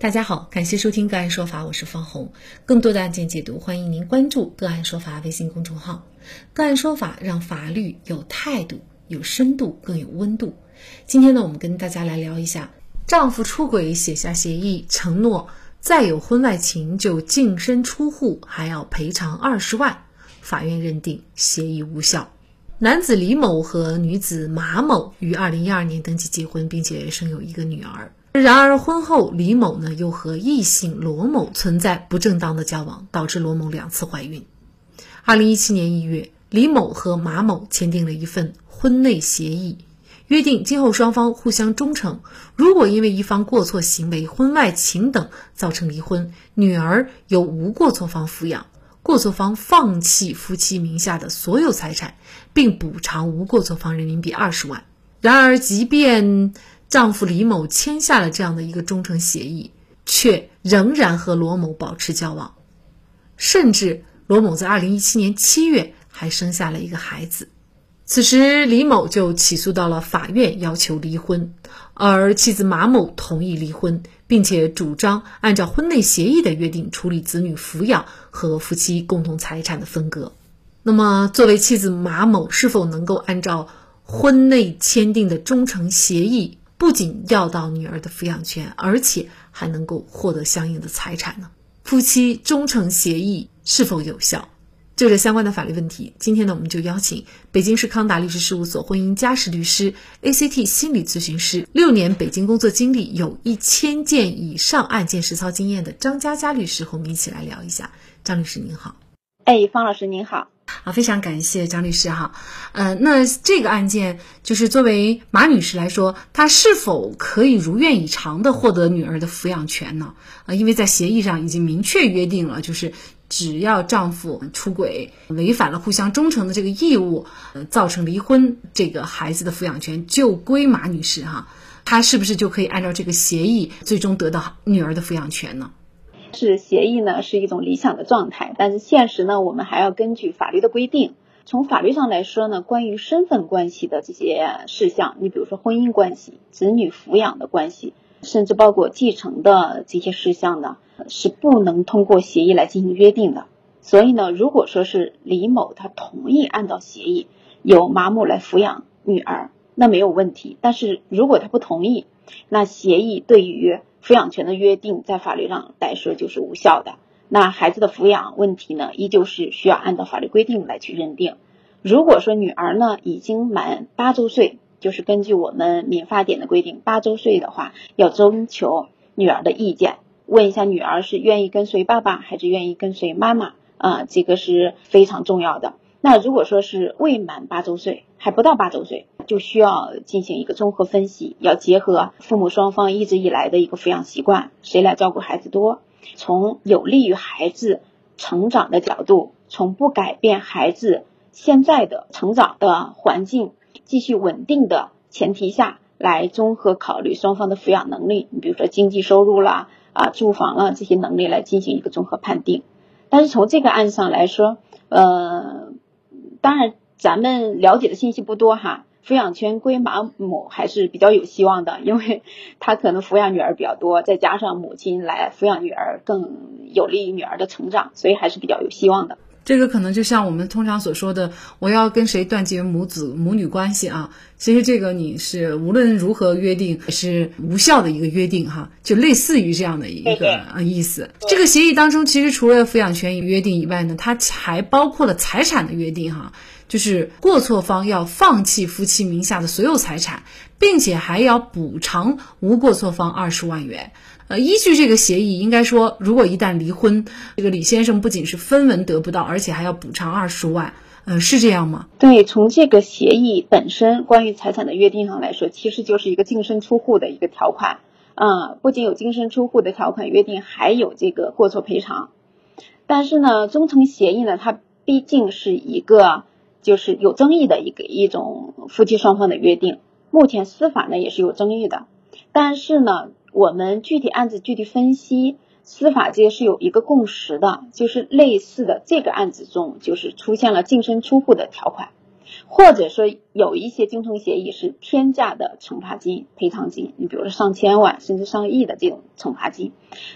大家好，感谢收听个案说法，我是方红。更多的案件解读，欢迎您关注个案说法微信公众号。个案说法让法律有态度、有深度、更有温度。今天呢，我们跟大家来聊一下，丈夫出轨写下协议，承诺再有婚外情就净身出户，还要赔偿二十万。法院认定协议无效。男子李某和女子马某于二零一二年登记结婚，并且生有一个女儿。然而婚后，李某呢又和异性罗某存在不正当的交往，导致罗某两次怀孕。二零一七年一月，李某和马某签订了一份婚内协议，约定今后双方互相忠诚。如果因为一方过错行为、婚外情等造成离婚，女儿由无过错方抚养。过错方放弃夫妻名下的所有财产，并补偿无过错方人民币二十万。然而，即便丈夫李某签下了这样的一个忠诚协议，却仍然和罗某保持交往，甚至罗某在二零一七年七月还生下了一个孩子。此时，李某就起诉到了法院，要求离婚，而妻子马某同意离婚。并且主张按照婚内协议的约定处理子女抚养和夫妻共同财产的分割。那么，作为妻子马某是否能够按照婚内签订的忠诚协议，不仅要到女儿的抚养权，而且还能够获得相应的财产呢？夫妻忠诚协议是否有效？就这相关的法律问题，今天呢，我们就邀请北京市康达律师事务所婚姻家事律师、ACT 心理咨询师，六年北京工作经历，有一千件以上案件实操经验的张佳佳律师和我们一起来聊一下。张律师您好，哎，方老师您好。啊，非常感谢张律师哈。呃，那这个案件就是作为马女士来说，她是否可以如愿以偿的获得女儿的抚养权呢？啊，因为在协议上已经明确约定了，就是只要丈夫出轨，违反了互相忠诚的这个义务，呃，造成离婚，这个孩子的抚养权就归马女士哈。她是不是就可以按照这个协议，最终得到女儿的抚养权呢？是协议呢，是一种理想的状态，但是现实呢，我们还要根据法律的规定。从法律上来说呢，关于身份关系的这些事项，你比如说婚姻关系、子女抚养的关系，甚至包括继承的这些事项呢，是不能通过协议来进行约定的。所以呢，如果说是李某他同意按照协议由马某来抚养女儿，那没有问题。但是如果他不同意，那协议对于抚养权的约定在法律上来说就是无效的。那孩子的抚养问题呢，依旧是需要按照法律规定来去认定。如果说女儿呢已经满八周岁，就是根据我们民法典的规定，八周岁的话要征求女儿的意见，问一下女儿是愿意跟随爸爸还是愿意跟随妈妈啊，这个是非常重要的。那如果说是未满八周岁，还不到八周岁。就需要进行一个综合分析，要结合父母双方一直以来的一个抚养习惯，谁来照顾孩子多？从有利于孩子成长的角度，从不改变孩子现在的成长的环境，继续稳定的前提下来综合考虑双方的抚养能力。你比如说经济收入啦，啊，住房啦这些能力来进行一个综合判定。但是从这个案上来说，呃，当然咱们了解的信息不多哈。抚养权归马母还是比较有希望的，因为他可能抚养女儿比较多，再加上母亲来抚养女儿更有利于女儿的成长，所以还是比较有希望的。这个可能就像我们通常所说的，我要跟谁断绝母子母女关系啊？其实这个你是无论如何约定是无效的一个约定哈，就类似于这样的一个意思。这个协议当中，其实除了抚养权约定以外呢，它还包括了财产的约定哈。就是过错方要放弃夫妻名下的所有财产，并且还要补偿无过错方二十万元。呃，依据这个协议，应该说，如果一旦离婚，这个李先生不仅是分文得不到，而且还要补偿二十万。呃，是这样吗？对，从这个协议本身关于财产的约定上来说，其实就是一个净身出户的一个条款。嗯，不仅有净身出户的条款约定，还有这个过错赔偿。但是呢，忠诚协议呢，它毕竟是一个。就是有争议的一个一种夫妻双方的约定，目前司法呢也是有争议的，但是呢，我们具体案子具体分析，司法界是有一个共识的，就是类似的这个案子中，就是出现了净身出户的条款，或者说有一些精神协议是天价的惩罚金、赔偿金，你比如说上千万甚至上亿的这种惩罚金，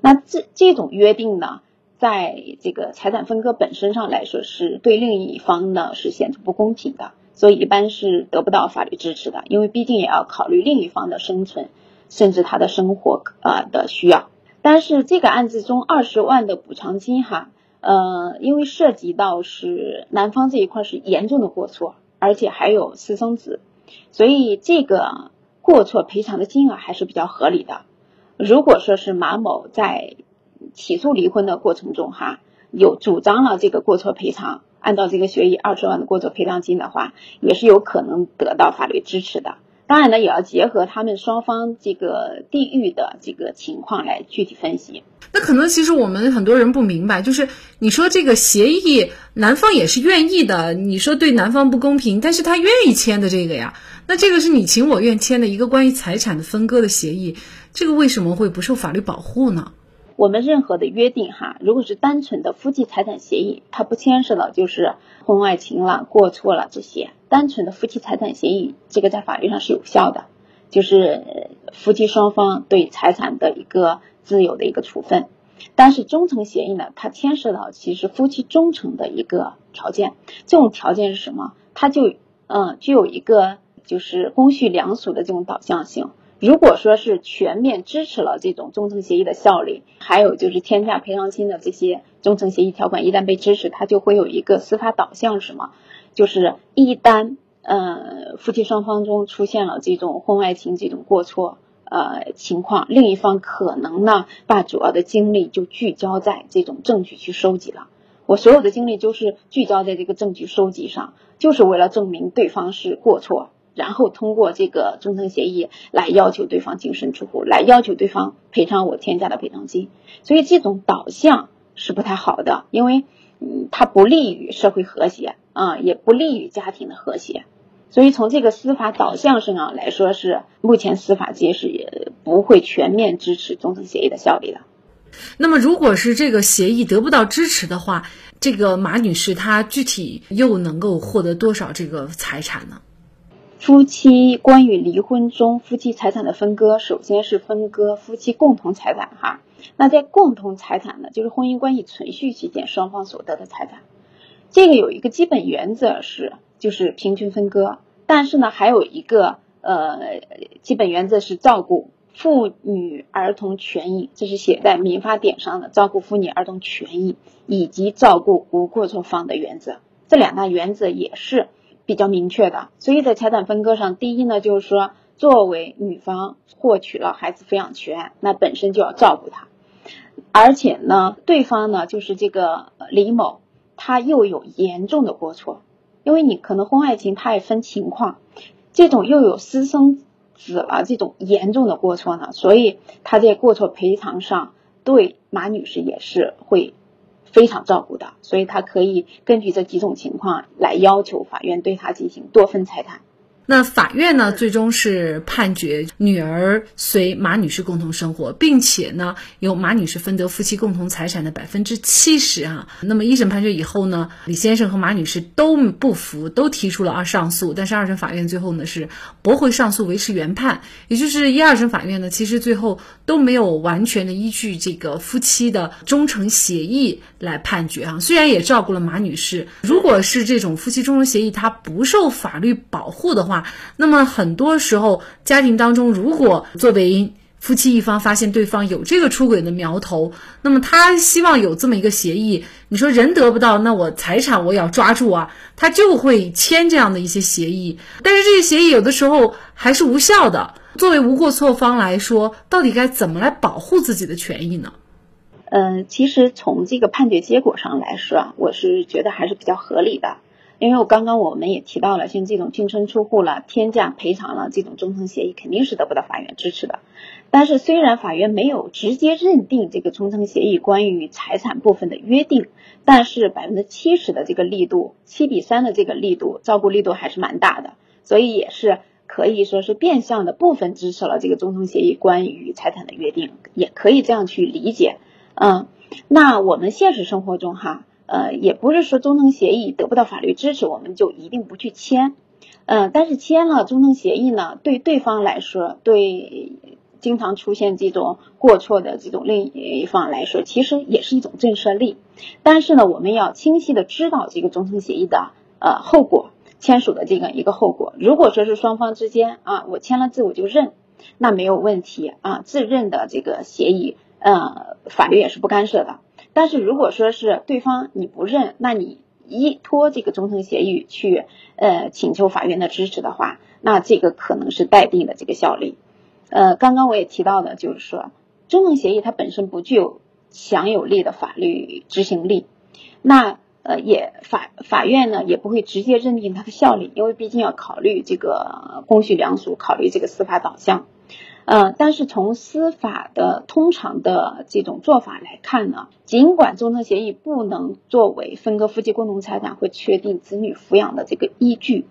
那这这种约定呢，在这个财产分割本身上来说，是对另一方呢是显著不公平的，所以一般是得不到法律支持的，因为毕竟也要考虑另一方的生存，甚至他的生活啊的需要。但是这个案子中二十万的补偿金哈，呃，因为涉及到是男方这一块是严重的过错。而且还有私生子，所以这个过错赔偿的金额还是比较合理的。如果说是马某在起诉离婚的过程中，哈，有主张了这个过错赔偿，按照这个协议二十万的过错赔偿金的话，也是有可能得到法律支持的。当然呢，也要结合他们双方这个地域的这个情况来具体分析。那可能其实我们很多人不明白，就是你说这个协议，男方也是愿意的，你说对男方不公平，但是他愿意签的这个呀，那这个是你情我愿签的一个关于财产的分割的协议，这个为什么会不受法律保护呢？我们任何的约定哈，如果是单纯的夫妻财产协议，它不牵涉到就是婚外情了、过错了这些。单纯的夫妻财产协议，这个在法律上是有效的，就是夫妻双方对财产的一个自由的一个处分。但是忠诚协议呢，它牵涉到其实夫妻忠诚的一个条件，这种条件是什么？它就嗯具有一个就是公序良俗的这种导向性。如果说是全面支持了这种忠诚协议的效力，还有就是天价赔偿金的这些忠诚协议条款一旦被支持，它就会有一个司法导向，什么？就是一旦呃夫妻双方中出现了这种婚外情这种过错呃情况，另一方可能呢把主要的精力就聚焦在这种证据去收集了。我所有的精力就是聚焦在这个证据收集上，就是为了证明对方是过错。然后通过这个忠诚协议来要求对方净身出户，来要求对方赔偿我天价的赔偿金，所以这种导向是不太好的，因为嗯，它不利于社会和谐啊，也不利于家庭的和谐。所以从这个司法导向上来说，是目前司法界是也不会全面支持忠诚协议的效力的。那么，如果是这个协议得不到支持的话，这个马女士她具体又能够获得多少这个财产呢？夫妻关于离婚中夫妻财产的分割，首先是分割夫妻共同财产哈。那在共同财产呢，就是婚姻关系存续期间双方所得的财产。这个有一个基本原则是，就是平均分割。但是呢，还有一个呃基本原则是照顾妇女儿童权益，这是写在民法典上的照顾妇女儿童权益以及照顾无过错方的原则。这两大原则也是。比较明确的，所以在财产分割上，第一呢，就是说，作为女方获取了孩子抚养权，那本身就要照顾他，而且呢，对方呢，就是这个李某，他又有严重的过错，因为你可能婚外情，他也分情况，这种又有私生子了，这种严重的过错呢，所以他在过错赔偿上，对马女士也是会。非常照顾的，所以他可以根据这几种情况来要求法院对他进行多分财产。那法院呢，最终是判决女儿随马女士共同生活，并且呢，由马女士分得夫妻共同财产的百分之七十啊。那么一审判决以后呢，李先生和马女士都不服，都提出了二上诉，但是二审法院最后呢是驳回上诉，维持原判。也就是一二审法院呢，其实最后都没有完全的依据这个夫妻的忠诚协议来判决啊。虽然也照顾了马女士，如果是这种夫妻忠诚协议它不受法律保护的话，那么很多时候，家庭当中如果作为夫妻一方发现对方有这个出轨的苗头，那么他希望有这么一个协议。你说人得不到，那我财产我也要抓住啊，他就会签这样的一些协议。但是这些协议有的时候还是无效的。作为无过错方来说，到底该怎么来保护自己的权益呢？嗯，其实从这个判决结果上来说啊，我是觉得还是比较合理的。因为我刚刚我们也提到了，像这种净身出户了、天价赔偿了这种忠诚协议，肯定是得不到法院支持的。但是虽然法院没有直接认定这个忠诚协议关于财产部分的约定，但是百分之七十的这个力度，七比三的这个力度，照顾力度还是蛮大的，所以也是可以说是变相的部分支持了这个忠诚协议关于财产的约定，也可以这样去理解。嗯，那我们现实生活中哈。呃，也不是说忠诚协议得不到法律支持，我们就一定不去签。嗯，但是签了忠诚协议呢，对对方来说，对经常出现这种过错的这种另一方来说，其实也是一种震慑力。但是呢，我们要清晰的知道这个忠诚协议的呃后果，签署的这个一个后果。如果说是双方之间啊，我签了字我就认，那没有问题啊，自认的这个协议，呃，法律也是不干涉的。但是如果说是对方你不认，那你依托这个忠诚协议去呃请求法院的支持的话，那这个可能是待定的这个效力。呃，刚刚我也提到的，就是说忠诚协议它本身不具有强有力的法律执行力，那呃也法法院呢也不会直接认定它的效力，因为毕竟要考虑这个公序良俗，考虑这个司法导向。呃，但是从司法的通常的这种做法来看呢，尽管忠诚协议不能作为分割夫妻共同财产或确定子女抚养的这个依据，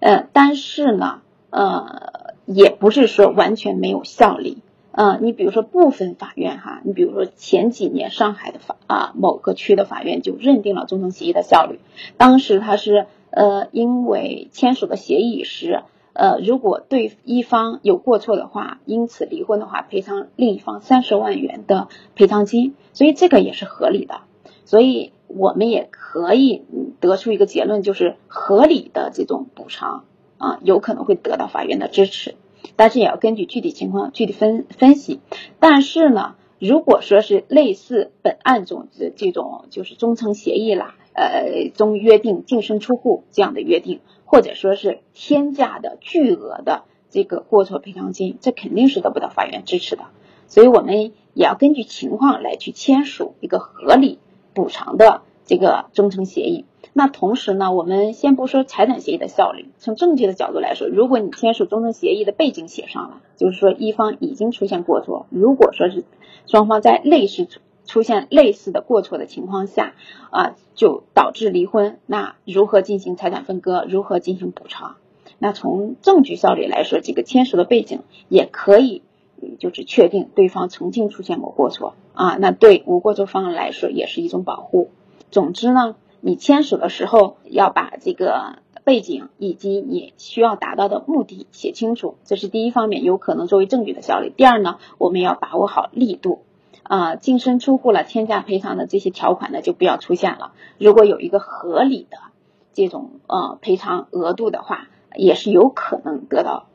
呃，但是呢，呃，也不是说完全没有效力。呃，你比如说部分法院哈，你比如说前几年上海的法啊某个区的法院就认定了忠诚协议的效力，当时他是呃因为签署的协议是。呃，如果对一方有过错的话，因此离婚的话，赔偿另一方三十万元的赔偿金，所以这个也是合理的。所以我们也可以得出一个结论，就是合理的这种补偿啊，有可能会得到法院的支持，但是也要根据具体情况具体分分析。但是呢，如果说是类似本案中的这种，就是忠诚协议啦，呃，中约定净身出户这样的约定。或者说是天价的巨额的这个过错赔偿金，这肯定是得不到法院支持的。所以我们也要根据情况来去签署一个合理补偿的这个忠诚协议。那同时呢，我们先不说财产协议的效力，从证据的角度来说，如果你签署忠诚协议的背景写上了，就是说一方已经出现过错，如果说是双方在类似。出现类似的过错的情况下，啊，就导致离婚。那如何进行财产分割？如何进行补偿？那从证据效力来说，这个签署的背景也可以，就是确定对方曾经出现过过错啊。那对无过错方来说也是一种保护。总之呢，你签署的时候要把这个背景以及你需要达到的目的写清楚，这是第一方面，有可能作为证据的效力。第二呢，我们要把握好力度。啊，净身出户了，天价赔偿的这些条款呢，就不要出现了。如果有一个合理的这种呃赔偿额度的话，也是有可能得到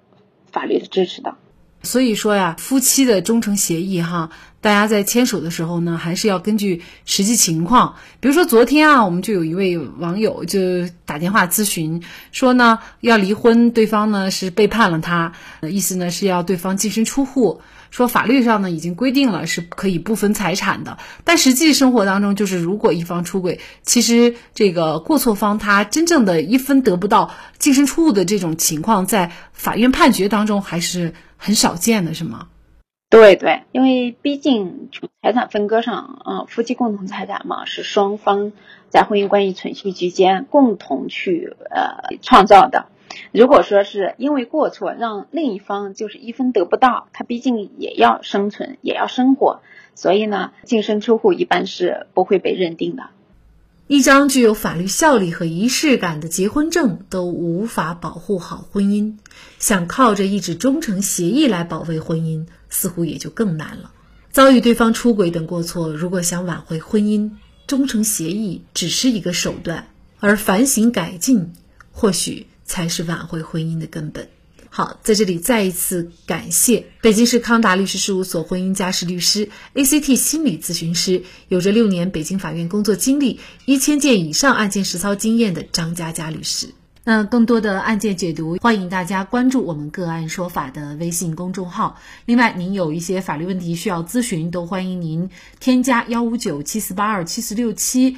法律的支持的。所以说呀，夫妻的忠诚协议哈，大家在签署的时候呢，还是要根据实际情况。比如说昨天啊，我们就有一位网友就打电话咨询说呢，要离婚，对方呢是背叛了他，意思呢是要对方净身出户。说法律上呢已经规定了是可以不分财产的，但实际生活当中就是如果一方出轨，其实这个过错方他真正的一分得不到净身出户的这种情况，在法院判决当中还是很少见的，是吗？对对，因为毕竟从财产分割上，啊，夫妻共同财产嘛，是双方在婚姻关系存续期间共同去呃创造的。如果说是因为过错让另一方就是一分得不到，他毕竟也要生存，也要生活，所以呢，净身出户一般是不会被认定的。一张具有法律效力和仪式感的结婚证都无法保护好婚姻，想靠着一纸忠诚协议来保卫婚姻，似乎也就更难了。遭遇对方出轨等过错，如果想挽回婚姻，忠诚协议只是一个手段，而反省改进，或许。才是挽回婚姻的根本。好，在这里再一次感谢北京市康达律师事务所婚姻家事律师、ACT 心理咨询师，有着六年北京法院工作经历、一千件以上案件实操经验的张佳佳律师。那更多的案件解读，欢迎大家关注我们个案说法的微信公众号。另外，您有一些法律问题需要咨询，都欢迎您添加幺五九七四八二七四六七。